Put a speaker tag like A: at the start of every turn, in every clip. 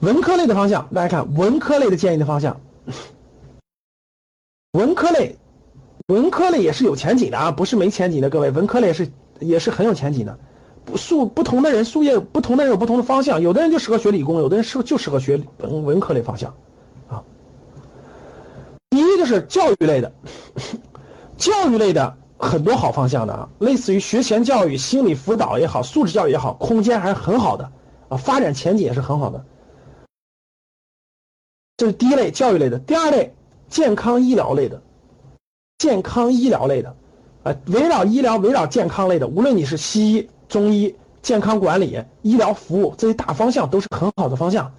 A: 文科类的方向，大家看文科类的建议的方向，文科类，文科类也是有前景的啊，不是没前景的，各位，文科类是也是很有前景的。不素不同的人术业不同的人有不同的方向，有的人就适合学理工，有的人适就适合学文文科类方向啊。第一就是教育类的，教育类的很多好方向的啊，类似于学前教育、心理辅导也好，素质教育也好，空间还是很好的啊，发展前景也是很好的。这是第一类教育类的，第二类健康医疗类的，健康医疗类的，啊，围绕医疗、围绕健康类的，无论你是西医、中医、健康管理、医疗服务这些大方向都是很好的方向，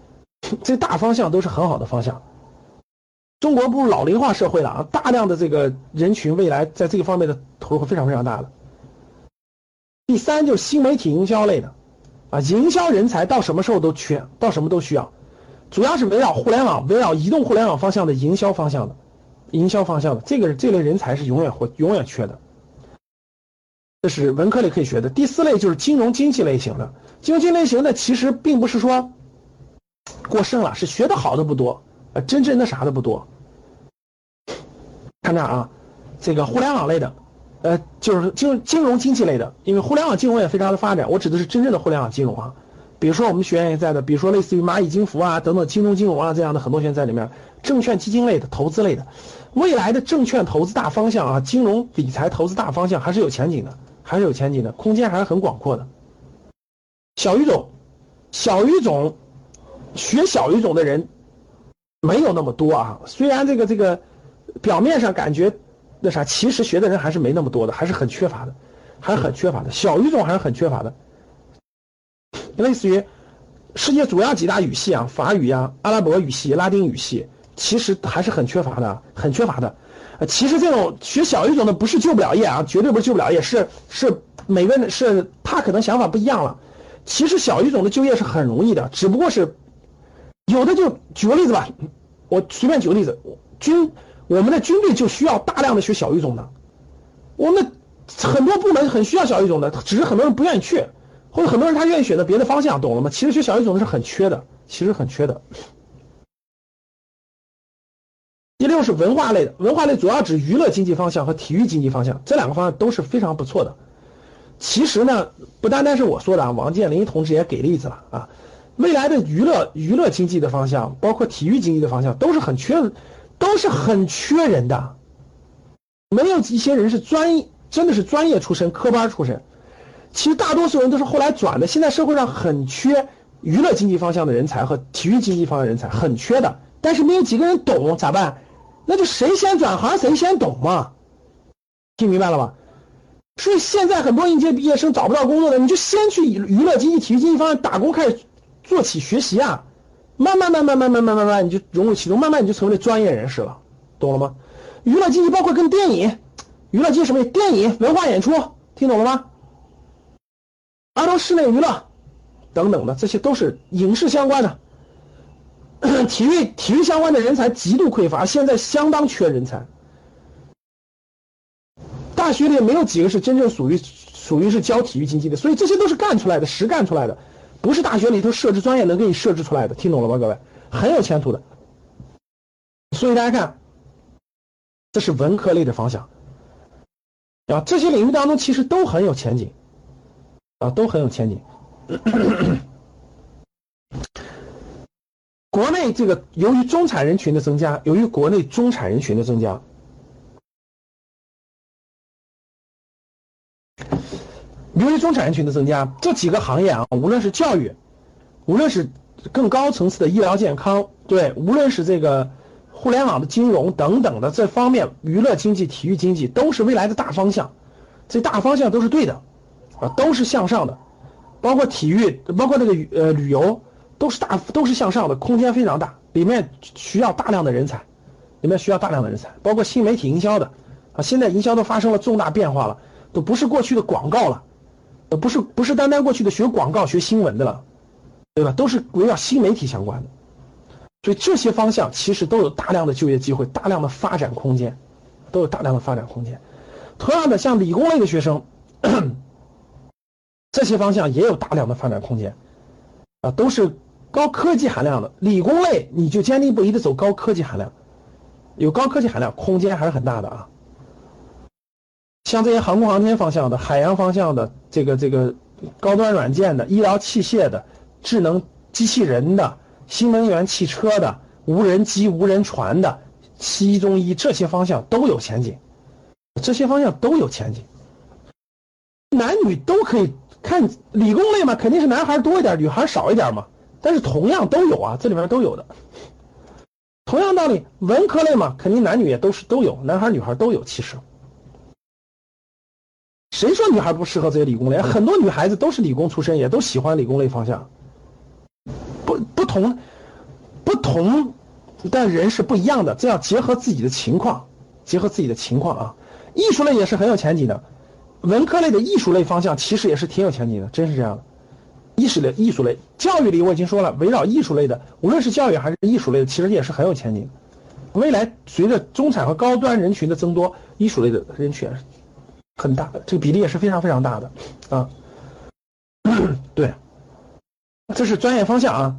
A: 这大方向都是很好的方向。中国步入老龄化社会了啊，大量的这个人群未来在这个方面的投入会非常非常大的。第三就是新媒体营销类的，啊，营销人才到什么时候都缺，到什么都需要。主要是围绕互联网、围绕移动互联网方向的营销方向的，营销方向的这个这类人才是永远会永远缺的。这是文科类可以学的。第四类就是金融经济类型的，金融经济类型的其实并不是说过剩了，是学的好的不多，呃，真正的啥的不多。看这啊，这个互联网类的，呃，就是金金融经济类的，因为互联网金融也非常的发展，我指的是真正的互联网金融啊。比如说我们学员也在的，比如说类似于蚂蚁金服啊等等金融金融啊这样的很多学员在里面，证券基金类的投资类的，未来的证券投资大方向啊，金融理财投资大方向还是有前景的，还是有前景的，空间还是很广阔的。小语种，小语种，学小语种的人没有那么多啊，虽然这个这个表面上感觉那啥，其实学的人还是没那么多的，还是很缺乏的，还是很缺乏的，小语种还是很缺乏的。类似于世界主要几大语系啊，法语呀、阿拉伯语系、拉丁语系，其实还是很缺乏的，很缺乏的。呃，其实这种学小语种的不是就不了业啊，绝对不是就不了业，是是每个人是他可能想法不一样了。其实小语种的就业是很容易的，只不过是有的就举个例子吧，我随便举个例子，军我们的军队就需要大量的学小语种的，我们很多部门很需要小语种的，只是很多人不愿意去。或者很多人他愿意选择别的方向，懂了吗？其实学小语种的是很缺的，其实很缺的。第六是文化类的，文化类主要指娱乐经济方向和体育经济方向，这两个方向都是非常不错的。其实呢，不单单是我说的啊，王健林同志也给例子了啊。未来的娱乐娱乐经济的方向，包括体育经济的方向，都是很缺，都是很缺人的。没有一些人是专，真的是专业出身、科班出身。其实大多数人都是后来转的，现在社会上很缺娱乐经济方向的人才和体育经济方向人才，很缺的。但是没有几个人懂，咋办？那就谁先转行谁先懂嘛。听明白了吧？所以现在很多应届毕业生找不到工作的，你就先去娱乐经济、体育经济方向打工，开始做起学习啊。慢、慢慢、慢慢、慢慢、慢慢，你就融入其中，慢慢你就成为专业人士了，懂了吗？娱乐经济包括跟电影、娱乐经济什么？电影、文化演出，听懂了吗？儿童室内娱乐等等的，这些都是影视相关的。体育体育相关的人才极度匮乏，现在相当缺人才。大学里没有几个是真正属于属于是教体育经济的，所以这些都是干出来的，实干出来的，不是大学里头设置专业能给你设置出来的。听懂了吗，各位？很有前途的。所以大家看，这是文科类的方向啊，这些领域当中其实都很有前景。啊，都很有前景。国内这个由于中产人群的增加，由于国内中产人群的增加，由于中产人群的增加，这几个行业啊，无论是教育，无论是更高层次的医疗健康，对，无论是这个互联网的金融等等的这方面，娱乐经济、体育经济都是未来的大方向，这大方向都是对的。啊，都是向上的，包括体育，包括这个呃旅游，都是大都是向上的，空间非常大，里面需要大量的人才，里面需要大量的人才，包括新媒体营销的，啊，现在营销都发生了重大变化了，都不是过去的广告了，呃，不是不是单单过去的学广告学新闻的了，对吧？都是围绕新媒体相关的，所以这些方向其实都有大量的就业机会，大量的发展空间，都有大量的发展空间。同样的，像理工类的学生。这些方向也有大量的发展空间，啊，都是高科技含量的，理工类你就坚定不移的走高科技含量，有高科技含量，空间还是很大的啊。像这些航空航天方向的、海洋方向的、这个这个高端软件的、医疗器械的、智能机器人的、新能源汽车的、无人机、无人船的、西医中医这些方向都有前景，这些方向都有前景，男女都可以看理工类嘛，肯定是男孩多一点，女孩少一点嘛，但是同样都有啊，这里面都有的。同样道理，文科类嘛，肯定男女也都是都有，男孩女孩都有，其实。谁说女孩不适合这些理工类？很多女孩子都是理工出身，也都喜欢理工类方向。不不同，不同的人是不一样的，这要结合自己的情况，结合自己的情况啊。艺术类也是很有前景的，文科类的艺术类方向其实也是挺有前景的，真是这样的。艺术类、艺术类、教育里我已经说了，围绕艺术类的，无论是教育还是艺术类的，其实也是很有前景。未来随着中产和高端人群的增多，艺术类的人群。很大，这个比例也是非常非常大的，啊，对，这是专业方向啊。